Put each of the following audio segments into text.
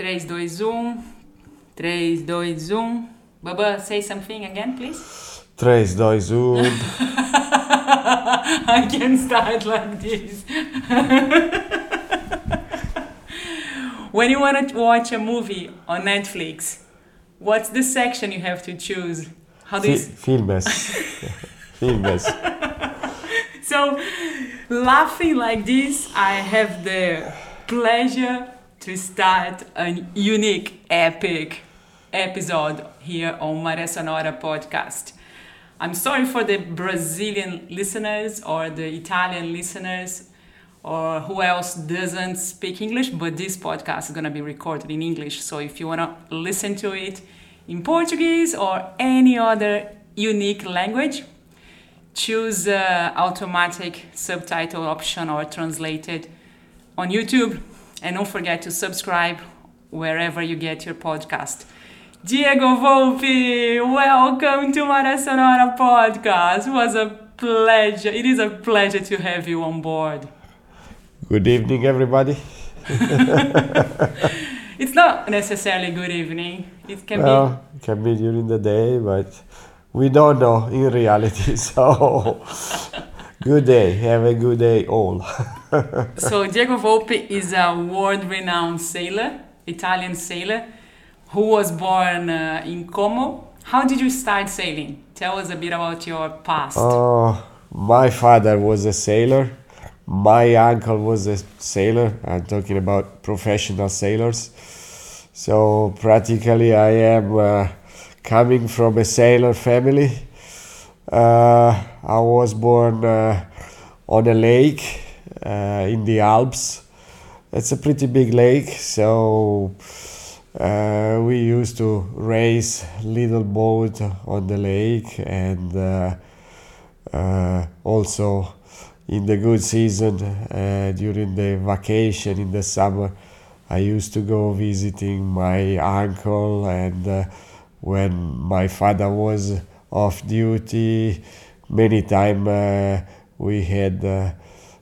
3, 2, 1. 3, 2, 1. Baba, say something again, please. 3, 2, 1. I can start like this. when you want to watch a movie on Netflix, what's the section you have to choose? How do you... Fi- filmes. filmes. So, laughing like this, I have the pleasure to start a unique, epic episode here on Maria Sonora podcast. I'm sorry for the Brazilian listeners or the Italian listeners or who else doesn't speak English, but this podcast is going to be recorded in English. So if you want to listen to it in Portuguese or any other unique language, choose uh, automatic subtitle option or translated on YouTube. And don't forget to subscribe wherever you get your podcast. Diego Volpe, welcome to Maria Sonora podcast. It was a pleasure. It is a pleasure to have you on board. Good evening, everybody. It's not necessarily good evening. It can Well, it can be during the day, but we don't know in reality. So, good day. Have a good day, all. So Diego Volpe is a world-renowned sailor, Italian sailor, who was born uh, in Como. How did you start sailing? Tell us a bit about your past. Uh, my father was a sailor. My uncle was a sailor. I'm talking about professional sailors. So practically, I am uh, coming from a sailor family. Uh, I was born uh, on a lake uh, in the Alps. It's a pretty big lake, so we used to race little boat on the lake and also in the good season uh, during the vacation in the summer i used to go visiting my uncle and uh, when my father was off duty many time uh, we had uh,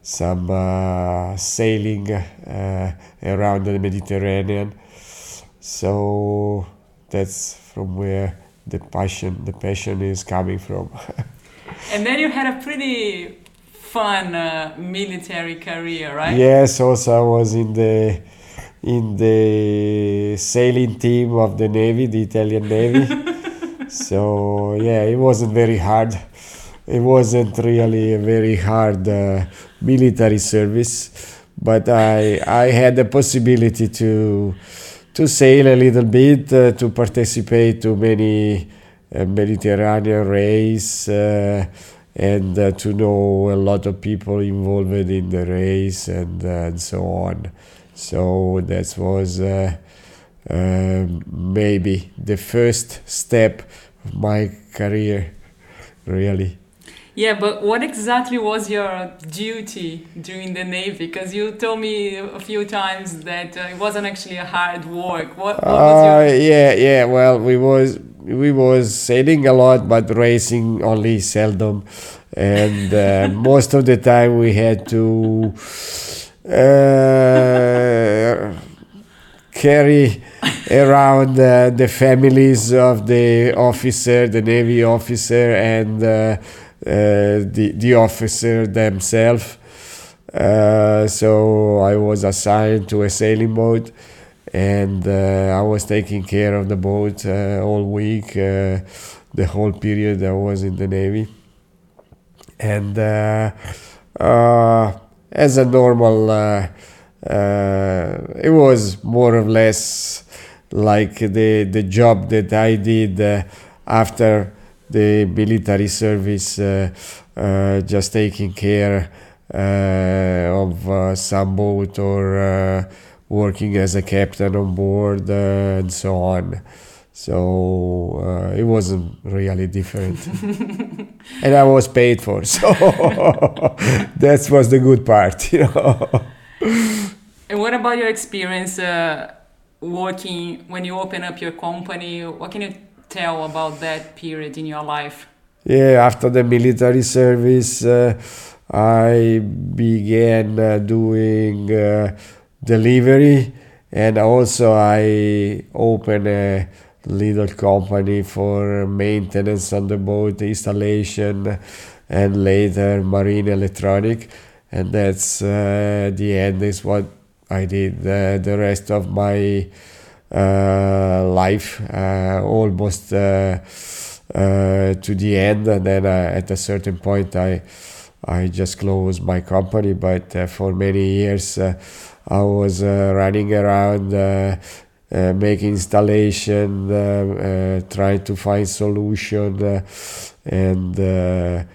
some uh, sailing uh, around the mediterranean so that's from where the passion the passion is coming from And then you had a pretty fun uh, military career, right? Yes, also I was in the in the sailing team of the navy, the Italian navy. so yeah, it wasn't very hard. It wasn't really a very hard uh, military service, but I I had the possibility to to sail a little bit, uh, to participate to many uh, Mediterranean race. Uh, and uh, to know a lot of people involved in the race and, uh, and so on. So that was uh, um maybe the first step of my career, really. Yeah, but what exactly was your duty during the Navy? Because you told me a few times that uh, it wasn't actually a hard work. What, what was Uh, your... yeah, yeah. Well, we was we was sailing a lot, but racing only seldom, and uh, most of the time we had to uh, carry around uh, the families of the officer, the navy officer, and uh, uh, the the officer themselves. Uh, so I was assigned to a sailing boat and uh, I was taking care of the boat all week, the whole period I was in the Navy. And as a normal, uh, it was more or less like the, the job that I did uh, after the military service, uh, uh, just taking care uh, of uh, some boat or uh, working as a captain on board and so on. So it wasn't really different, and I was paid for. So that was the good part, you know. And what about your experience uh, working when you open up your company? What can you tell about that period in your life? Yeah, after the military service, uh, I began uh, doing uh, delivery and also I opened a little company for maintenance on the boat, installation, and later marine electronic. And that's uh, the end is what I did uh, the rest of my uh, life, uh, almost uh, uh, to the end. And then at a certain point, I I just closed my company. But for many years, I was running around. Uh, making installation, uh, uh, trying to find solution, and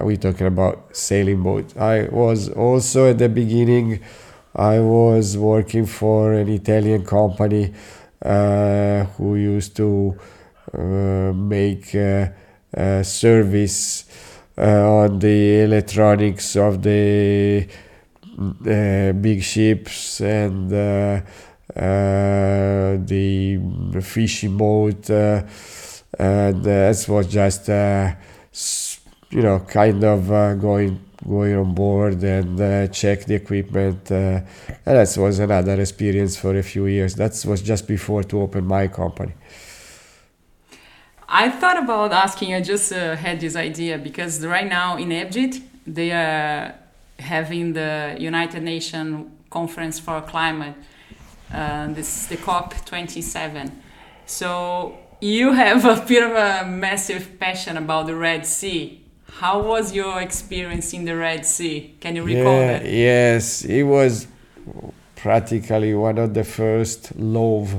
we're talking about sailing boat. I was also at the beginning. I was working for an Italian company who used to make service on the electronics of the uh, big ships and uh, uh, the fishing boat, uh, and that was just uh, you know kind of going going on board and uh, check the equipment. Uh, and that was another experience for a few years. That was just before to open my company. I thought about asking. I just uh, had this idea because right now in Egypt they are having the United Nations Conference for Climate uh, this is the COP27. So you have a bit of a massive passion about the Red Sea. How was your experience in the Red Sea? Can you recall yeah, that? Yes, it was practically one of the first love.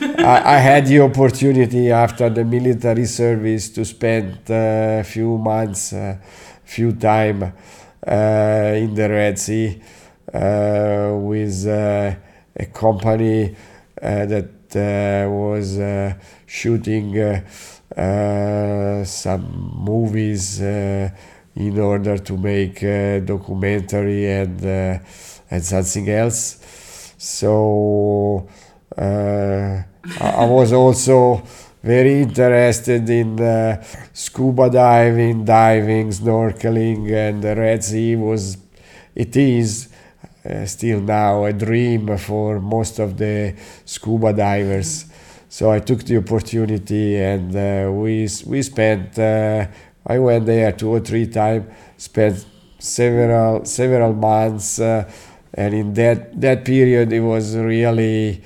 I, I, had the opportunity after the military service to spend a uh, few months, a uh, few time uh, in the Red Sea uh, with uh, a company uh, that uh, was uh, shooting Uh, some movies uh, in order to make a documentary and and something else. So I, I was also very interested in uh, scuba diving, diving, snorkeling, and the Red Sea was, it is uh, still now a dream for most of the scuba divers. So I took the opportunity and uh, we we spent. Uh, I went there two or three times. Spent several several months, uh, and in that that period it was really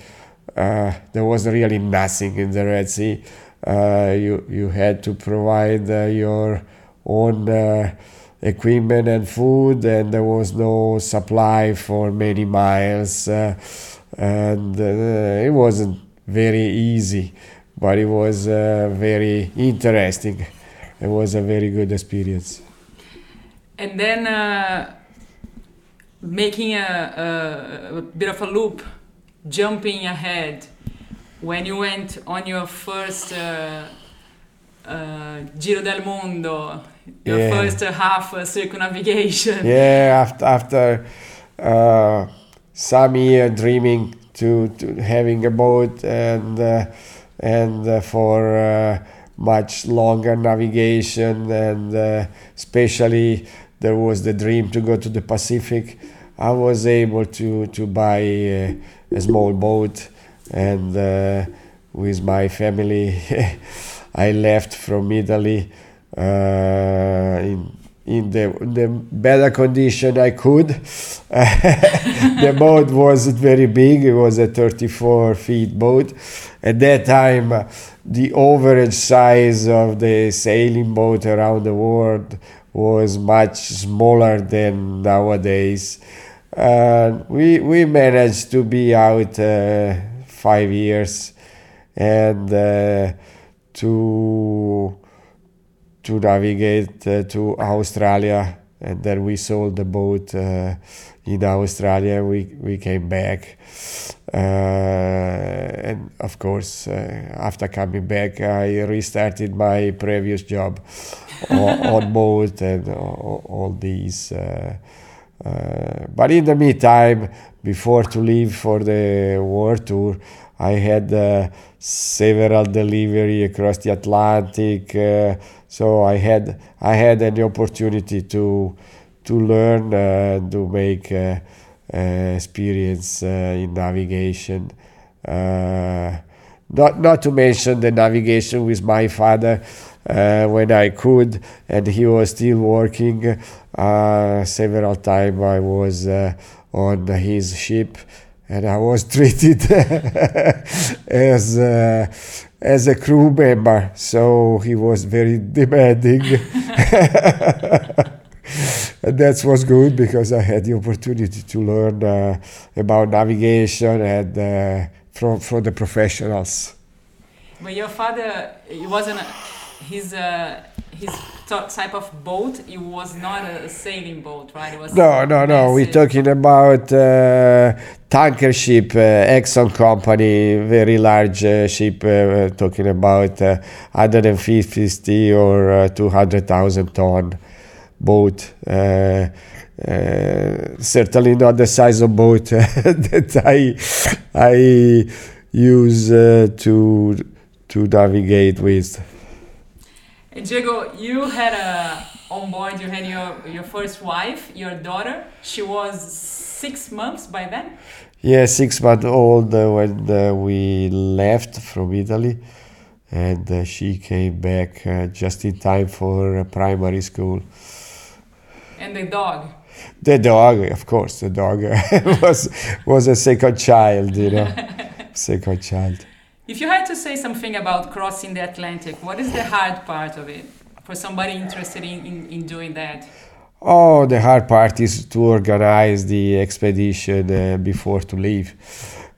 uh, there was really nothing in the Red Sea. Uh, you you had to provide your own equipment and food, and there was no supply for many miles, uh, and uh, it wasn't very easy, but it was uh, very interesting. It was a very good experience. And then uh, making a, a, a bit of a loop, jumping ahead, when you went on your first uh, uh, Giro del Mondo, your yeah. first half uh, circumnavigation. Yeah, after after uh, some year dreaming to, to having a boat and uh, and uh, for uh, much longer navigation and uh, especially there was the dream to go to the Pacific. I was able to to buy a, a small boat and with my family. I left from Italy uh, in in the, the better condition I could. the boat wasn't very big, it was a 34 feet boat. At that time, the average size of the sailing boat around the world was much smaller than nowadays. Uh, we, we managed to be out uh, five years and uh, to to navigate uh, to Australia, and then we sold the boat uh, in Australia. We we came back, uh, and of course, uh, after coming back, I restarted my previous job on, on boat and all, all these. Uh, uh, but in the meantime, before to leave for the world tour, I had several delivery across the Atlantic, so I had I had an opportunity to to learn uh, to make uh, uh, experience uh, in navigation. Uh, not not to mention the navigation with my father uh, when I could, and he was still working. Uh, several times I was uh, on his ship, and I was treated as uh, as a crew member. So he was very demanding. and that was good because I had the opportunity to learn uh, about navigation and uh, from from the professionals. But your father, he wasn't He's a, his uh, type of boat. It was not a sailing boat, right? It was No, no, no. We're talking about uh, tanker ship, uh, Exxon company, very large uh, ship. Uh, talking about uh, 150 or uh, 200,000 ton boat. Uh, uh, certainly not the size of boat that I I use uh, to to navigate with. Diego, you had a on board. You had your your first wife, your daughter. She was six months by then. Yeah, six months old uh, when uh, we left from Italy, and uh, she came back uh, just in time for uh, primary school. And the dog. The dog, of course, the dog was was a second child, you know, second child. If you had to say something about crossing the Atlantic, what is the hard part of it for somebody interested in, in, in doing that? Oh, the hard part is to organize the expedition uh, before to leave.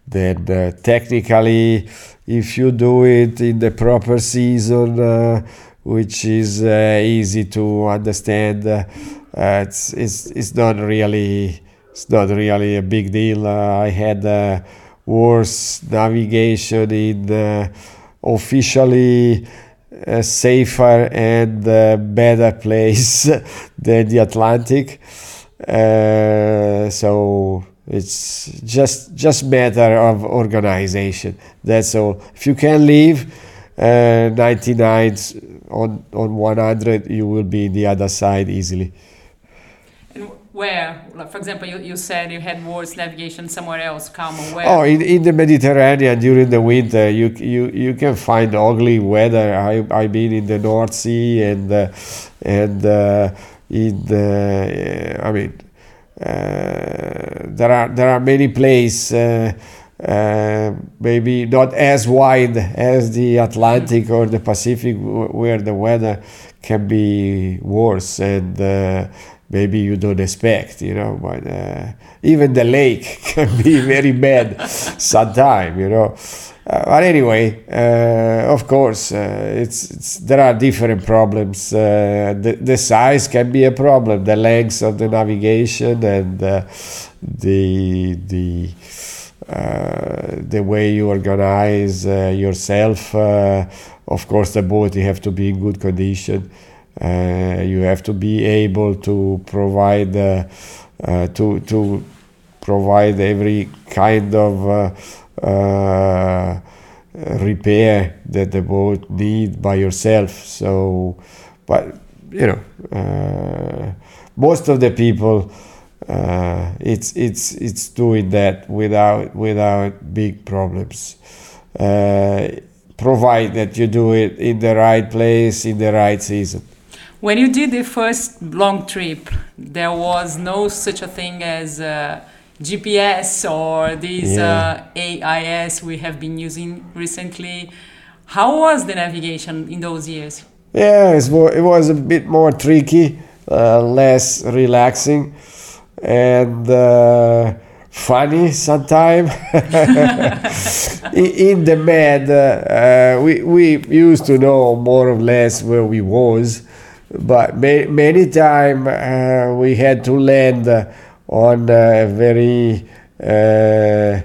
Then uh, technically, if you do it in the proper season, uh, which is uh, easy to understand, uh, it's, it's it's not really it's not really a big deal. Uh, I had worse navigation in uh, officially a safer and uh, better place than the Atlantic. Uh, so it's just just matter of organization. That's all. If you can leave uh, 99 on on 100, you will be the other side easily. Where, like, for example, you, you said you had worse navigation somewhere else, calmer. Where? Oh, in, in the Mediterranean during the winter, you you you can find ugly weather. I I've been in the North Sea and uh, and uh, in the I mean uh, there are there are many places. Uh, uh, maybe not as wide as the Atlantic or the Pacific, where the weather can be worse and uh, maybe you don't expect, you know. But uh, even the lake can be very bad sometimes, you know. Uh, but anyway, uh, of course, uh, it's, it's there are different problems. Uh, the, the size can be a problem, the length of the navigation and uh, the the the way you organize yourself. Of course, the boat you have to be in good condition. Uh, you have to be able to provide uh, uh, to to provide every kind of uh, uh, repair that the boat need by yourself. So, but you know, most of the people it's it's it's doing that without without big problems. Provide that you do it in the right place in the right season. When you did the first long trip, there was no such a thing as uh, GPS or these Yeah. uh, AIS we have been using recently. How was the navigation in those years? Yeah, more, it was a bit more tricky, uh, less relaxing, and uh, funny sometimes. in, in the med, uh, uh, we we used to know more or less where we was, but ma- many time uh, we had to land on a very uh,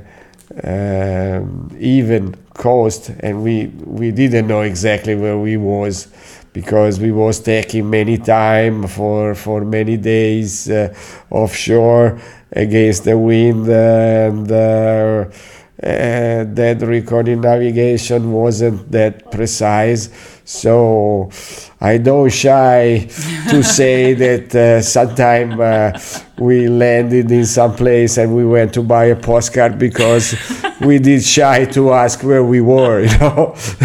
um, even coast, and we we didn't know exactly where we was because we was taking many time for for many days uh, offshore against the wind and uh, uh, dead reckoning navigation wasn't that precise so i don't shy to say that uh, sometimes uh, we landed in some place and we went to buy a postcard because we did shy to ask where we were, you know.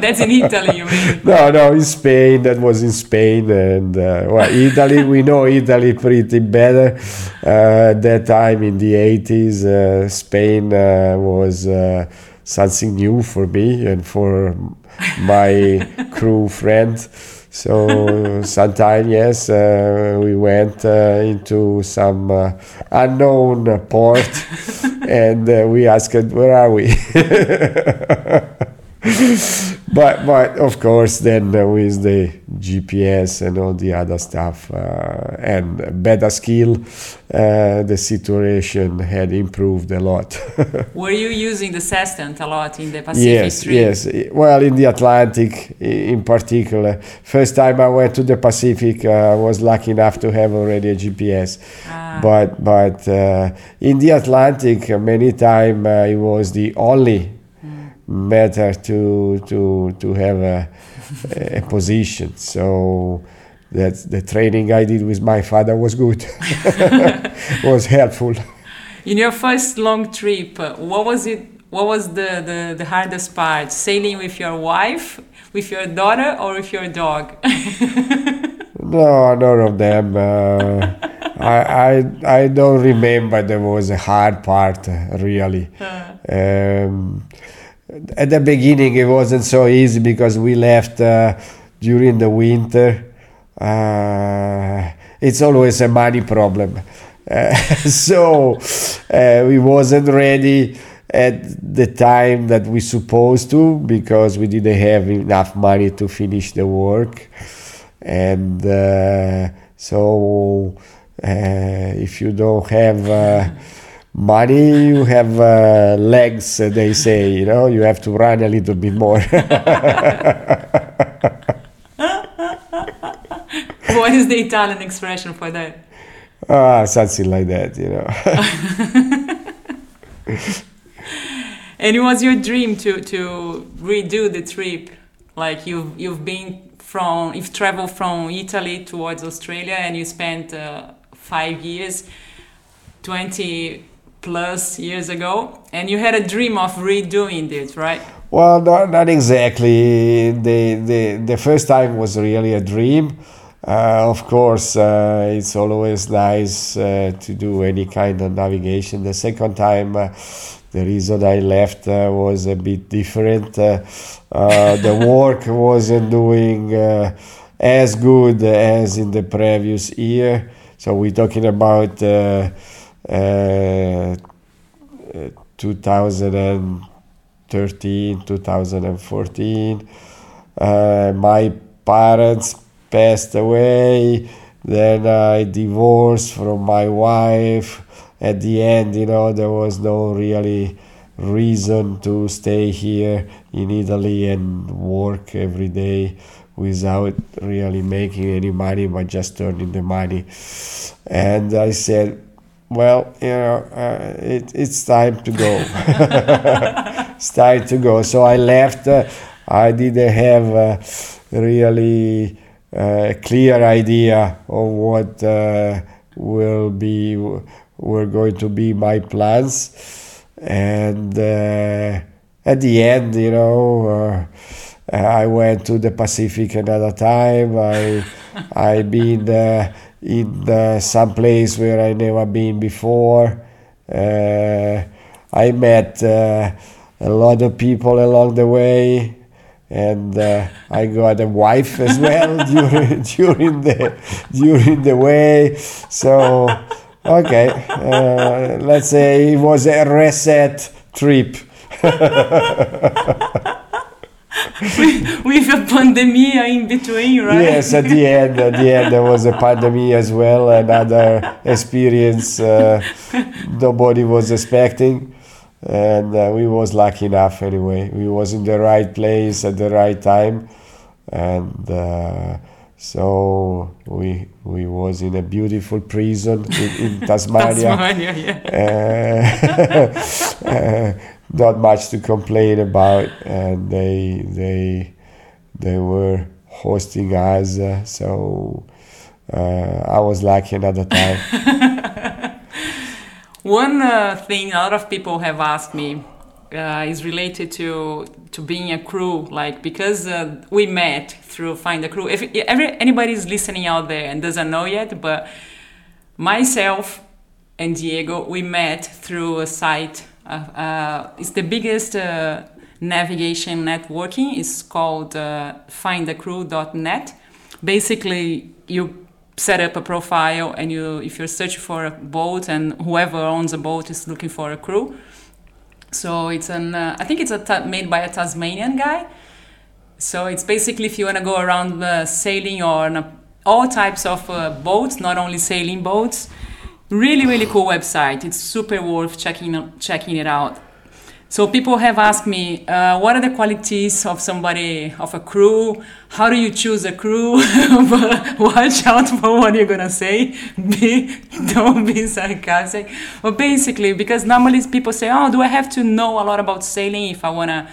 That's in Italy, you mean? No, no, in Spain. That was in Spain, and uh, well, Italy. we know Italy pretty better. Uh, that time in the eighties, uh, Spain uh, was uh, something new for me and for my crew friend. So sometime, yes, uh, we went uh, into some uh, unknown port, and uh, we asked, "Where are we?" but but of course then with the GPS and all the other stuff uh, and better skill, uh, the situation had improved a lot. Were you using the sextant a lot in the Pacific yes, yes. Well, in the Atlantic in particular. First time I went to the Pacific, uh, I was lucky enough to have already a GPS. Ah, But but uh, in the Atlantic, many time uh, it was the only matter to to to have a, a position. So that the training I did with my father was good, was helpful. in your first long trip, uh, what was it? What was the, the, the hardest part? Sailing with your wife, with your daughter, or with your dog? No, none of them. Uh, I, I I don't remember there was a hard part uh, really. Um, at the beginning, it wasn't so easy because we left uh, during the winter. Uh, it's always a money problem. Uh, so we wasn't ready at the time that we supposed to because we didn't have enough money to finish the work and uh, so uh, if you don't have uh, money you have uh, legs uh, they say you know you have to run a little bit more what is the Italian expression for that? ah something like that you know And it was your dream to, to redo the trip. Like you've you've been from you've traveled from Italy towards Australia and you spent uh, five years, twenty plus years ago, and you had a dream of redoing it, right? Well, not, not exactly. The, the the first time was really a dream. Uh, of course, uh, it's always nice uh, to do any kind of navigation. The second time, uh, the reason I left uh, was a bit different. Uh, uh, the work wasn't doing uh, as good as in the previous year. So we're talking about uh, uh, 2013, 2014. Uh, my parents passed away. Then I divorced from my wife. At the end, you know, there was no really reason to stay here in Italy and work every day without really making any money, but just earning the money. And I said, well, you know, uh, it, it's time to go. it's time to go. So I left. Uh, I didn't have uh, really a clear idea of what uh, will be were going to be my plans, and uh, at the end, you know. Uh, I went to the Pacific another time. I I been uh, in uh, some place where I never been before. Uh, I met uh, a lot of people along the way, and uh, I got a wife as well during during the during the way. So okay, uh, let's say it was a reset trip. with a pandemic in between, right? Yes, at the end, at the end there was a pandemic as well, another experience uh, nobody was expecting, and uh, we was lucky enough anyway. We was in the right place at the right time, and uh, so we we was in a beautiful prison in, in Tasmania. Tasmania, yeah. Not much to complain about, and they they they were hosting us, uh, so uh, I was lucky another time. One uh, thing a lot of people have asked me uh, is related to to being a crew, like because uh, we met through Find a Crew. If every, anybody is listening out there and doesn't know yet, but myself and Diego, we met through a site. Uh, uh, it's the biggest uh, navigation networking. It's called findacrew.net. Basically, you set up a profile and you if you're searching for a boat and whoever owns a boat is looking for a crew so it's an uh, i think it's a made by a tasmanian guy so it's basically if you want to go around uh, sailing or all types of uh, boats not only sailing boats really really cool website it's super worth checking checking it out so people have asked me, uh, what are the qualities of somebody of a crew? How do you choose a crew? Watch out for what you're gonna say. Be, don't be sarcastic. But basically, because normally people say, oh, do I have to know a lot about sailing if I wanna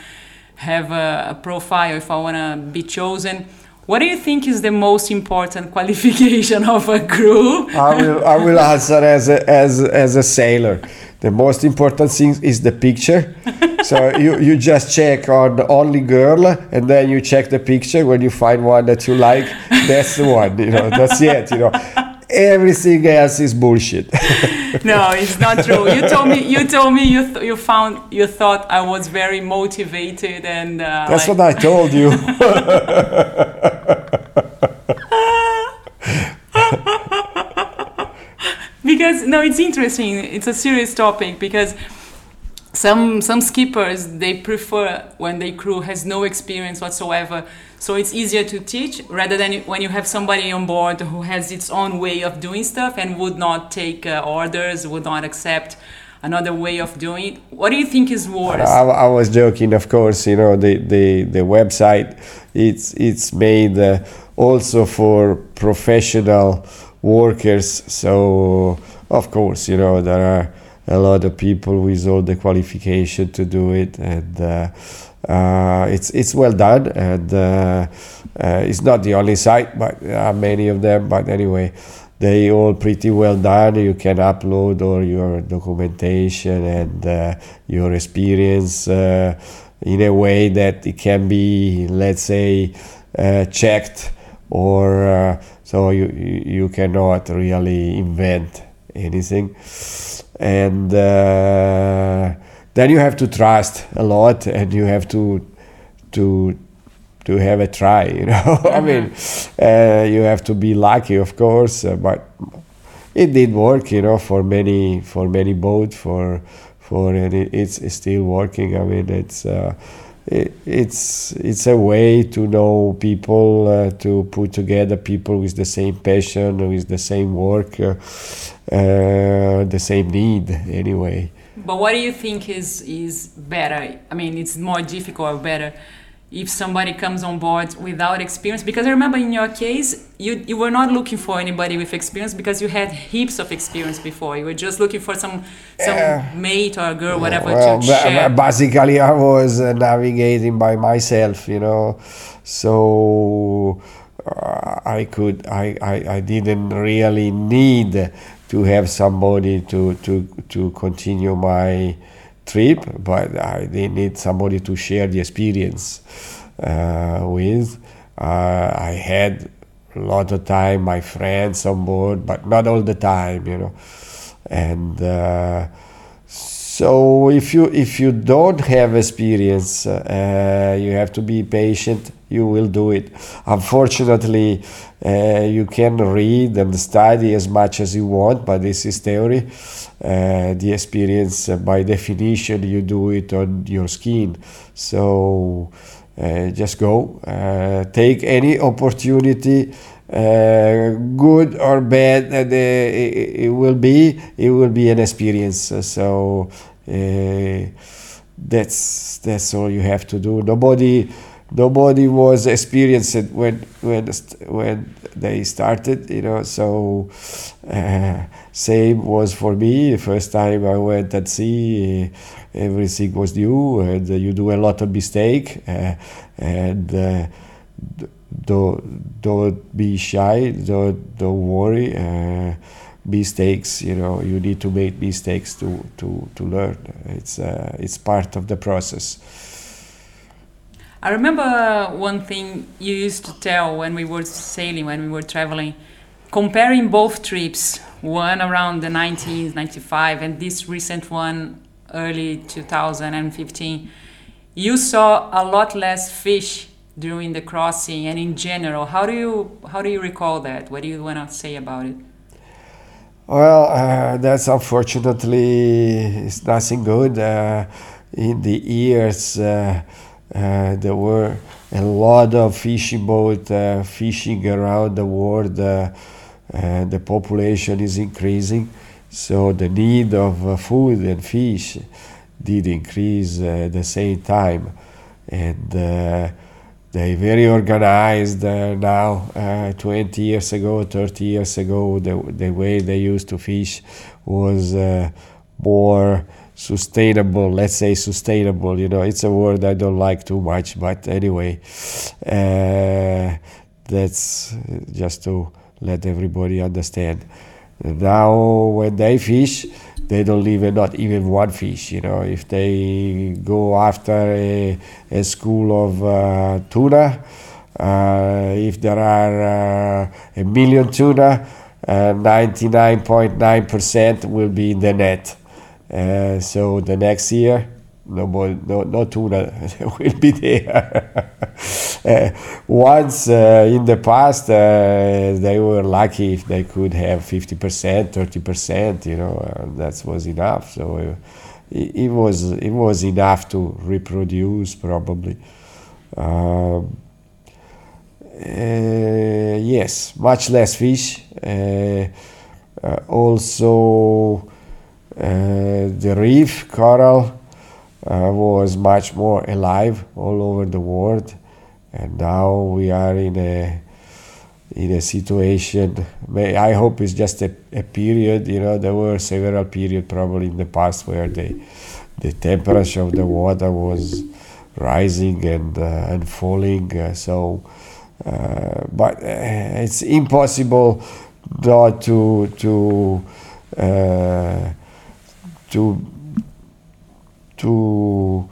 have a, a profile, if I wanna be chosen? What do you think is the most important qualification of a crew? I will, I will answer as a, as, as a sailor. The most important thing is the picture. So you, you just check on the only girl and then you check the picture. When you find one that you like that's the one you know that's it you know. Everything else is bullshit. No it's not true. You told me you told me you, th- you found you thought i was very motivated and uh, that's like... what i told you no it's interesting. It's a serious topic because some some skippers they prefer when their crew has no experience whatsoever. So it's easier to teach rather than when you have somebody on board who has its own way of doing stuff and would not take uh, orders would not accept another way of doing it. What do you think is worse? I, I was joking of course you know the the, the website it's it's made uh, also for professional workers. So of course, you know there are a lot of people with all the qualification to do it, and uh, uh, it's it's well done, and uh, uh it's not the only site, but there are many of them. But anyway, they all pretty well done. You can upload all your documentation and uh, your experience uh, in a way that it can be, let's say, checked or so you you cannot really invent anything. And uh, then you have to trust a lot and you have to to to have a try you know? Mm-hmm. i mean uh, you have to be lucky of course uh, but it did work you know for many for many boats for for and it, it's, it's still working. I mean it's uh, it's it's a way to know people uh, to put together people with the same passion with the same work uh, the same need anyway. But what do you think is is better? I mean it's more difficult or better if somebody comes on board without experience? Because i remember in your case you, you were not looking for anybody with experience because you had heaps of experience before. You were just looking for some some uh, mate or girl whatever well, to share. basically i was uh, navigating by myself you know? So uh, i could I, I i didn't really need to have somebody to to to continue my trip, but I they need somebody to share the experience uh, with. Uh, I had a lot of time my friends on board, but not all the time, you know. And uh, so if you if you don't have experience, uh, you have to be patient. You will do it. Unfortunately, uh, you can read and study as much as you want, but this is theory. Uh, the experience, uh, by definition, you do it on your skin. So uh, just go, uh, take any opportunity. Uh, good or bad uh, it, it, will be it will be an experience. So that's that's all you have to do. Nobody nobody was experienced when when when they started you know so uh, same was for me. The first time i went at sea everything was new and you do a lot of mistake uh, and uh, don't don't be shy. Don't don't worry. Uh, mistakes, you know, you need to make mistakes to to to learn. It's uh, it's part of the process. I remember one thing you used to tell when we were sailing, when we were traveling, comparing both trips, one around the 1995 and this recent one early 2015. You saw a lot less fish during the crossing and in general how do you how do you recall that? What do you want to say about it? Well uh, that's unfortunately it's nothing good. Uh, in the years uh, uh there were a lot of fishing boat uh, fishing around the world uh, the population is increasing. So the need of food and fish did increase at the same time. And they very organized uh, now. Uh, 20 years ago, 30 years ago, the, the way they used to fish was uh, more sustainable. Let's say sustainable. You know, it's a word I don't like too much, but anyway, uh, that's just to let everybody understand. Now, when they fish, they don't leave not even one fish. You know, if they go after a, a school of uh, tuna, uh, if there are uh, a million tuna, 99.9% uh, will be in the net. Uh, so the next year, no more, no, no tuna will be there. uh, once uh, in the past, uh, they were lucky if they could have 50%, 30%, you know, that was enough. So uh, it, it, was, it was enough to reproduce probably. Um, uh, yes, much less fish. Uh, also, the reef coral uh, was much more alive all over the world, and now we are in a in a situation. I hope it's just a, a period. You know, there were several periods probably in the past where the the temperature of the water was rising and uh, and falling. Uh, so, uh, but uh, it's impossible not to to uh, to to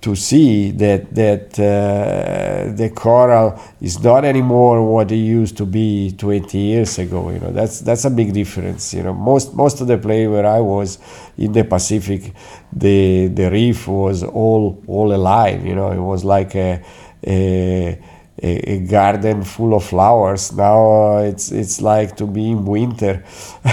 to see that that uh, the coral is not anymore what it used to be 20 years ago. You know that's that's a big difference. You know most most of the play where I was in the Pacific, the the reef was all all alive. You know it was like a, a a, a, garden full of flowers. Now uh, it's it's like to be in winter.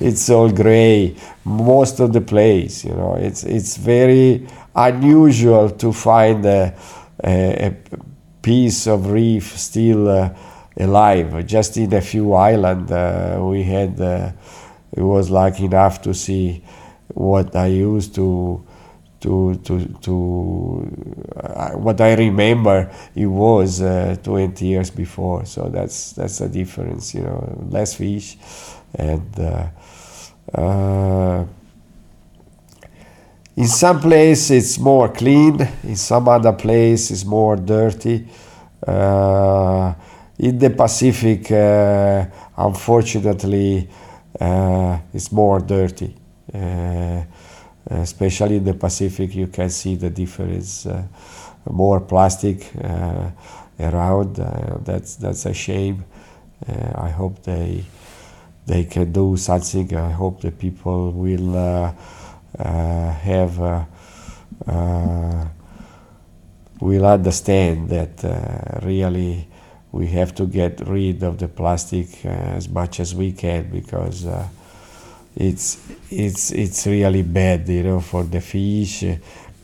it's all gray most of the place. You know, it's it's very unusual to find a, a, a piece of reef still uh, alive. Just in a few islands, uh, we had. Uh, it was like enough to see what I used to to to to uh, what I remember it was uh, 20 years before. So that's that's a difference, you know, less fish and uh, uh, in some place it's more clean, in some other place it's more dirty. Uh, in the Pacific, uh, unfortunately, it's more dirty. Uh, especially in the Pacific, you can see the difference. Uh, more plastic around. that's that's a shame. I hope they they can do something. I hope the people will uh, uh, have uh, will understand that really we have to get rid of the plastic as much as we can because it's it's it's really bad, you know, for the fish.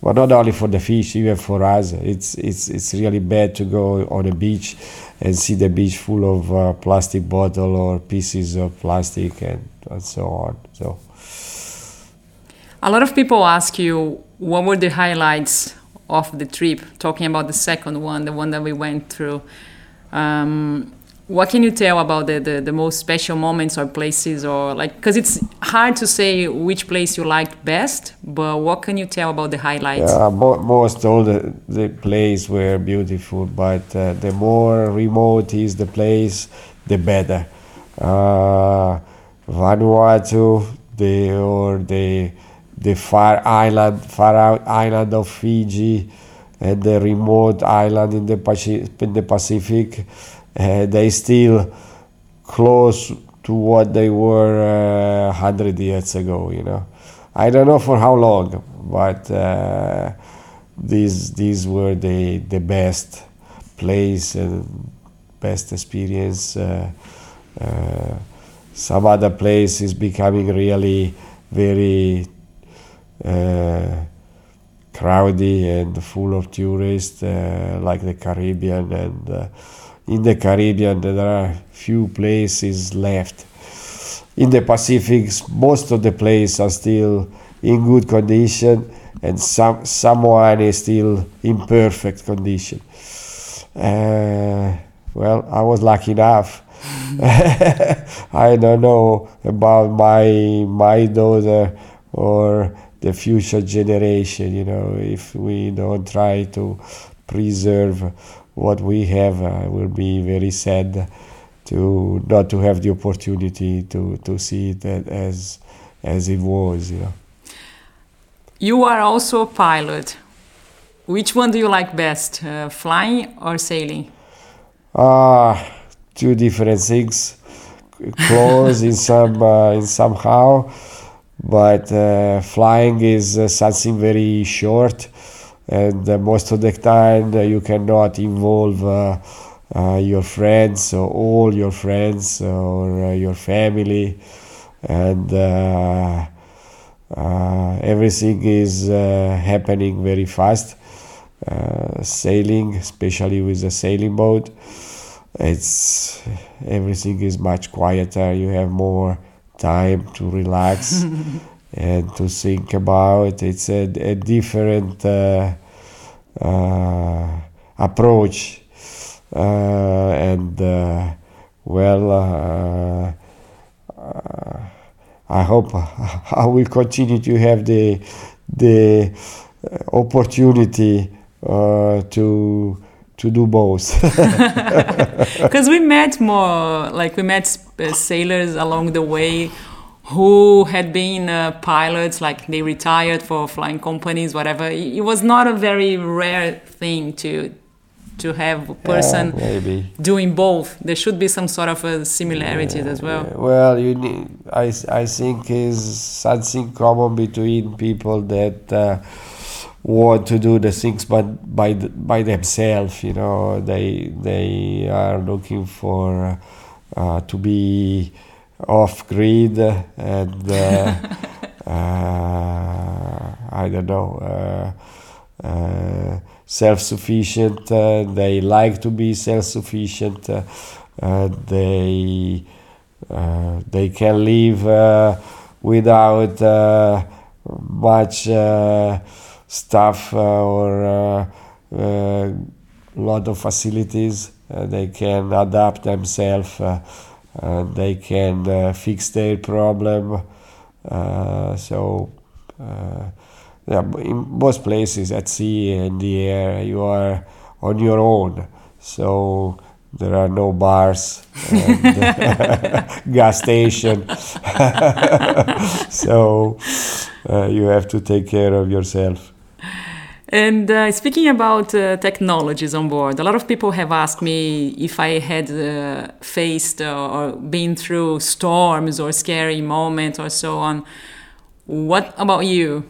But not only for the fish, even for us, it's it's it's really bad to go on a beach and see the beach full of uh, plastic bottle or pieces of plastic and, and so on. So, a lot of people ask you what were the highlights of the trip. Talking about the second one, the one that we went through. Um, what can you tell about the, the, the most special moments or places or like because it's hard to say which place you liked best but what can you tell about the highlights? Yeah, mo- most all the, the places were beautiful but uh, the more remote is the place the better. Uh, Vanuatu the or the the far island far out island of Fiji and the remote island in the, Paci- in the Pacific uh, they still close to what they were uh, 100 years ago you know. I don't know for how long but uh, these these were the the best place and best experience uh, uh, some other place is becoming really very uh, crowded and full of tourists like the caribbean and in the Caribbean there are few places left. In the Pacific, most of the places are still in good condition, and some someone is still in perfect condition. Uh, well, I was lucky enough. I don't know about my my daughter or the future generation. You know, if we don't try to preserve what we have uh, will be very sad to not to have the opportunity to, to see it as as it was you know. You are also a pilot. Which one do you like best uh, flying or sailing? Ah uh, two different things. Close in some uh, in somehow but uh, flying is uh, something very short and uh, most of the time uh, you cannot involve uh, your friends or all your friends or your family. And everything is happening very fast. Sailing especially with a sailing boat it's everything is much quieter. You have more time to relax and to think about. It's a, a different uh, uh, approach, uh, and uh, well, uh, I hope I will continue to have the the opportunity to to do both because we met more like we met sailors along the way who had been uh, pilots, like they retired for flying companies, whatever. It was not a very rare thing to to have a person yeah, doing both. There should be some sort of a similarity yeah, as well. Yeah. Well, you need, I, I think is something common between people that uh, want to do the things but by by themselves. You know, they they are looking for uh, to be off grid and uh, uh, I don't know uh, uh self sufficient. Uh, they like to be self sufficient. Uh, they they can live without much stuff or a lot of facilities. they can adapt themselves they can uh, fix their problem. Uh, so, uh, yeah, in most places at sea and the air, you are on your own. So there are no bars and gas station. so uh, you have to take care of yourself. And uh, speaking about uh, technologies on board, a lot of people have asked me if I had uh, faced or been through storms or scary moments or so on. What about you?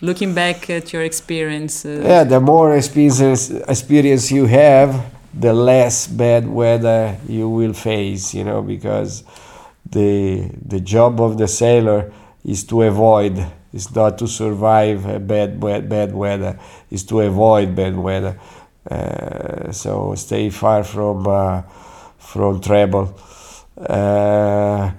Looking back at your experience. Uh, yeah, the more experience experience you have, the less bad weather you will face. You know, because the the job of the sailor is to avoid it's not to survive bad, bad, bad weather. It's to avoid bad weather. Uh, so stay far from uh, from trouble. Uh,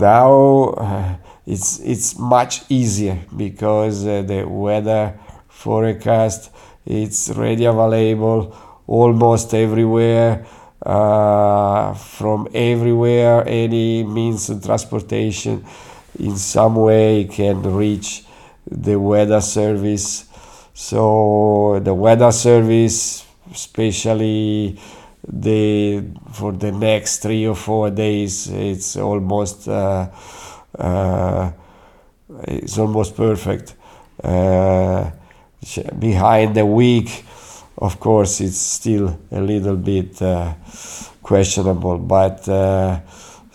now uh, it's it's much easier because uh, the weather forecast it's ready available almost everywhere. uh, from everywhere, any means of transportation in some way can reach the weather service. So the weather service, especially the for the next three or four days, it's almost uh, uh, it's almost perfect. Uh, behind the week, of course, it's still a little bit uh, questionable, but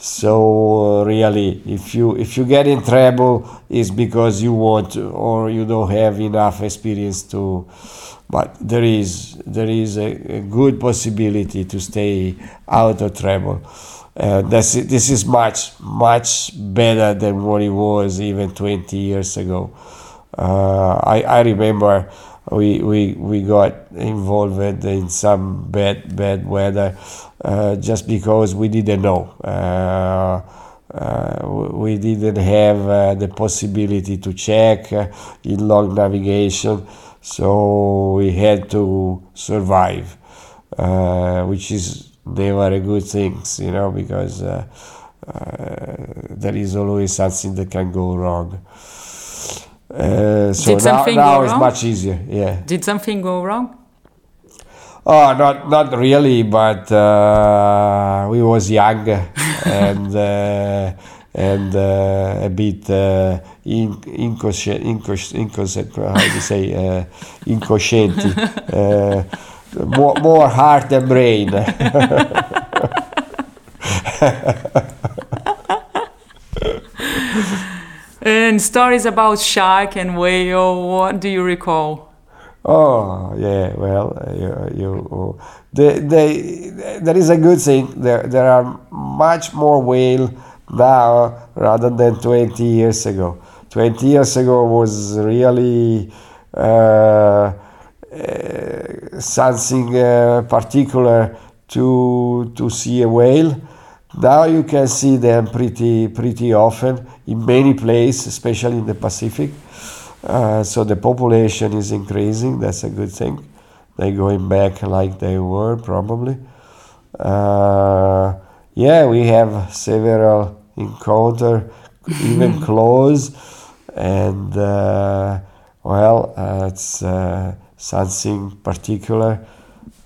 uh, so really, if you if you get in trouble, it's because you want or you don't have enough experience to. But there is there is a, a good possibility to stay out of trouble. Uh, this this is much much better than what it was even 20 years ago. Uh, I I remember we we we got involved in some bad bad weather uh, just because we didn't know. Uh, uh, we didn't have uh, the possibility to check uh, in log navigation, so we had to survive, uh, which is never a good thing, you know, because there is always something that can go wrong. So Did now, now it's much easier. Yeah. Did something go wrong? Oh, not not really, but uh, we was young and uh, and uh, a bit uh, in, inconscient, inconscient, inconscient, how do you say, uh, incoscienti, uh, more, more heart than brain. And stories about shark and whale, what do you recall? Oh yeah, well, you, you they, they, there is a good thing. There there are much more whale now rather than 20 years ago. 20 years ago was really uh, uh, something uh, particular to to see a whale. Now you can see them pretty pretty often in many places, especially in the Pacific. Uh, so the population is increasing. That's a good thing. They're going back like they were probably. Uh, yeah, we have several encounter, even close, and uh, well, uh, it's uh, something particular,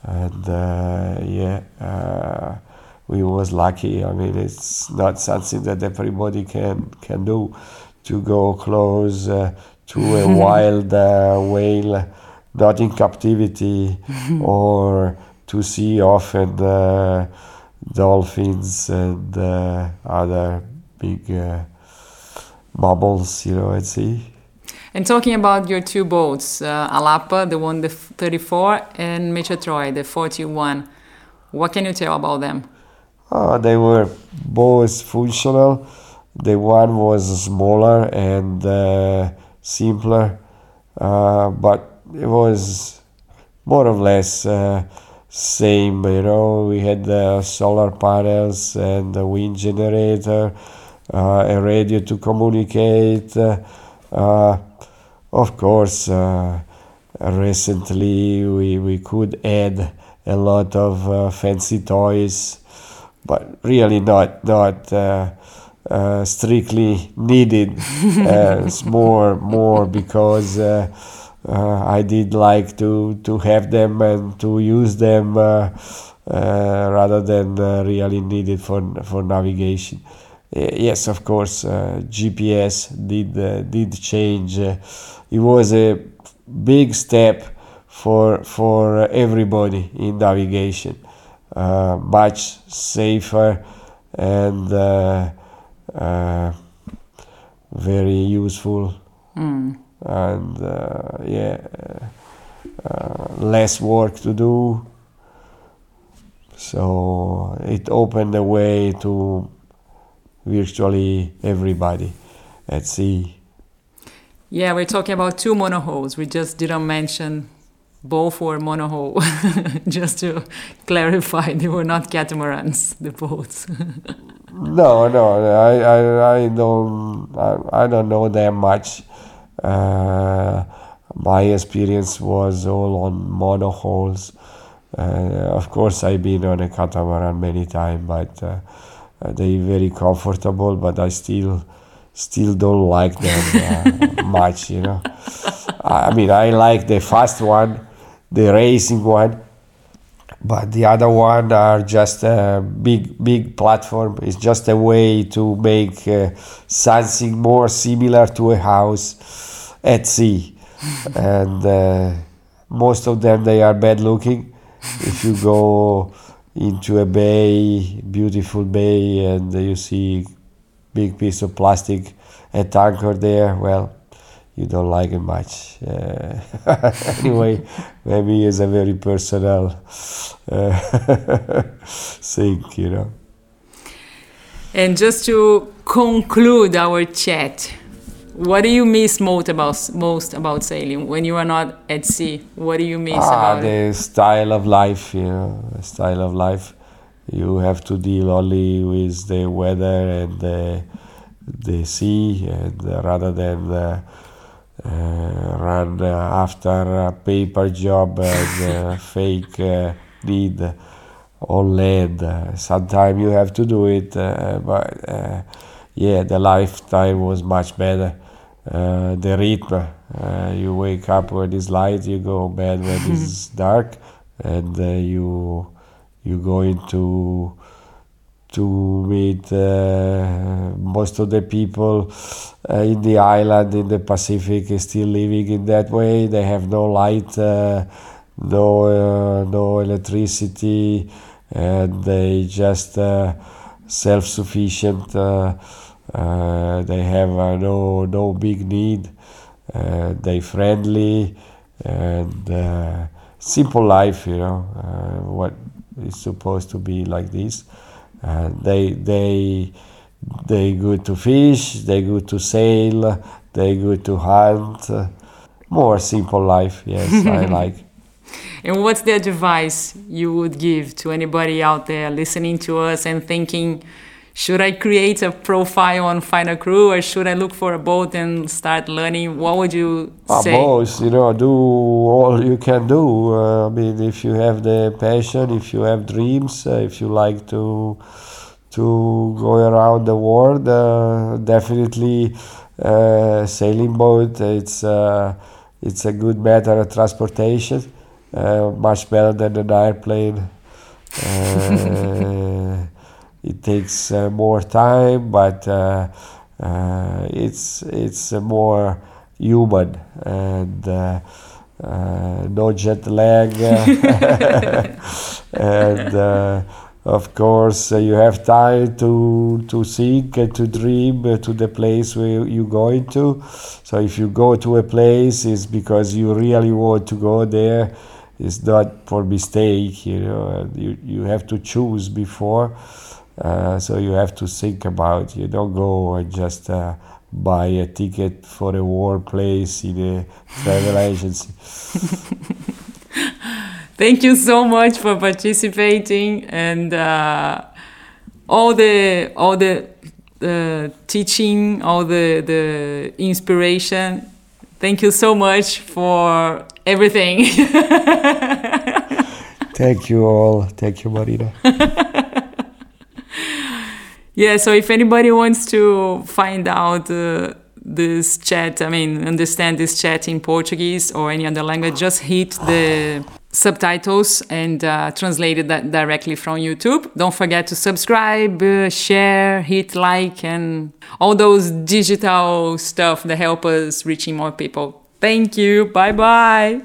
and uh, yeah. We was lucky. I mean, it's not something that everybody can can do to go close uh, to a wild uh, whale, not in captivity, or to see often uh, dolphins and uh, other big uh, mammals, you know, at sea. And talking about your two boats, uh, Alapa, the one the 34, and Metrotroy, the 41, what can you tell about them? Uh, they were both functional. The one was smaller and uh, simpler, uh, but it was more or less uh, same. You know, we had the solar panels and the wind generator, uh, a radio to communicate. Uh, of course, recently we, we could add a lot of fancy toys but really not not uh, uh, strictly needed. uh, it's more more because uh, uh, I did like to to have them and to use them rather than really needed for for navigation. Yes, of course, GPS did did change. It was a big step for for everybody in navigation much safer and uh, uh, very useful. And uh, yeah uh, less work to do. So it opened the way to virtually everybody at sea. Yeah, we're talking about two monohulls. We just didn't mention both were monohull. just to clarify, they were not catamarans, the boats. No, no, I, I, I don't, I, I don't know that much. Uh, my experience was all on monohulls, Uh, of course, I've been on a catamaran many times, but uh, uh, they very comfortable. But I still still don't like them uh, much. You know, I mean, I like the fast one, the racing one, but the other one are just a big big platform. It's just a way to make uh, something more similar to a house at sea, and uh, most of them they are bad looking. If you go into a bay, beautiful bay, and you see big piece of plastic, a tanker there, well, you don't like it much. Uh, anyway, maybe it's a very personal uh, thing, you know. And just to conclude our chat, what do you miss most about most about sailing when you are not at sea? What do you miss ah, about the it? style of life, you know, the style of life. You have to deal only with the weather and the, the sea, and rather than uh, run uh, after a paper job and uh, fake uh, need on land. Uh, Sometimes you have to do it, uh, but uh, yeah, the lifetime was much better. Uh, the rhythm, uh, you wake up when it's light, you go bed when it's dark, and uh, you you go into to meet uh, most of the people uh, in the island in the Pacific is still living in that way. They have no light, uh, no uh, no electricity, and they just uh, self-sufficient. Uh, uh, they have no no big need. They friendly and simple life. You know what is supposed to be like this. Uh, they they they good to fish. They go to sail. They go to hunt. More simple life. Yes, I like. And what's the advice you would give to anybody out there listening to us and thinking, should I create a profile on Find a Crew or should I look for a boat and start learning? What would you Ah, say? both, you know, do all you can do. Uh, I mean, if you have the passion, if you have dreams, uh, if you like to to go around the world, uh, definitely uh, sailing boat. It's uh, it's a good matter of transportation, uh, much better than an airplane. It takes uh, more time, but uh, uh, it's it's more human and uh, uh, no jet lag, and uh, of course uh, you have time to to think and to dream to the place where you're going to. So if you go to a place, it's because you really want to go there. It's not for mistake, you know. You you have to choose before. Uh, so you have to think about. You don't go and just uh, buy a ticket for a warm place in a travel agency. Thank you so much for participating and uh, all the all the uh, teaching, all the the inspiration. Thank you so much for everything. Thank you all. Thank you, Marina. Yeah. So if anybody wants to find out. Uh, this chat, I mean, understand this chat in Portuguese or any other language, just hit the subtitles and uh, translate it that directly from YouTube. Don't forget to subscribe, uh, share, hit like, and all those digital stuff that help us reaching more people. Thank you. Bye bye.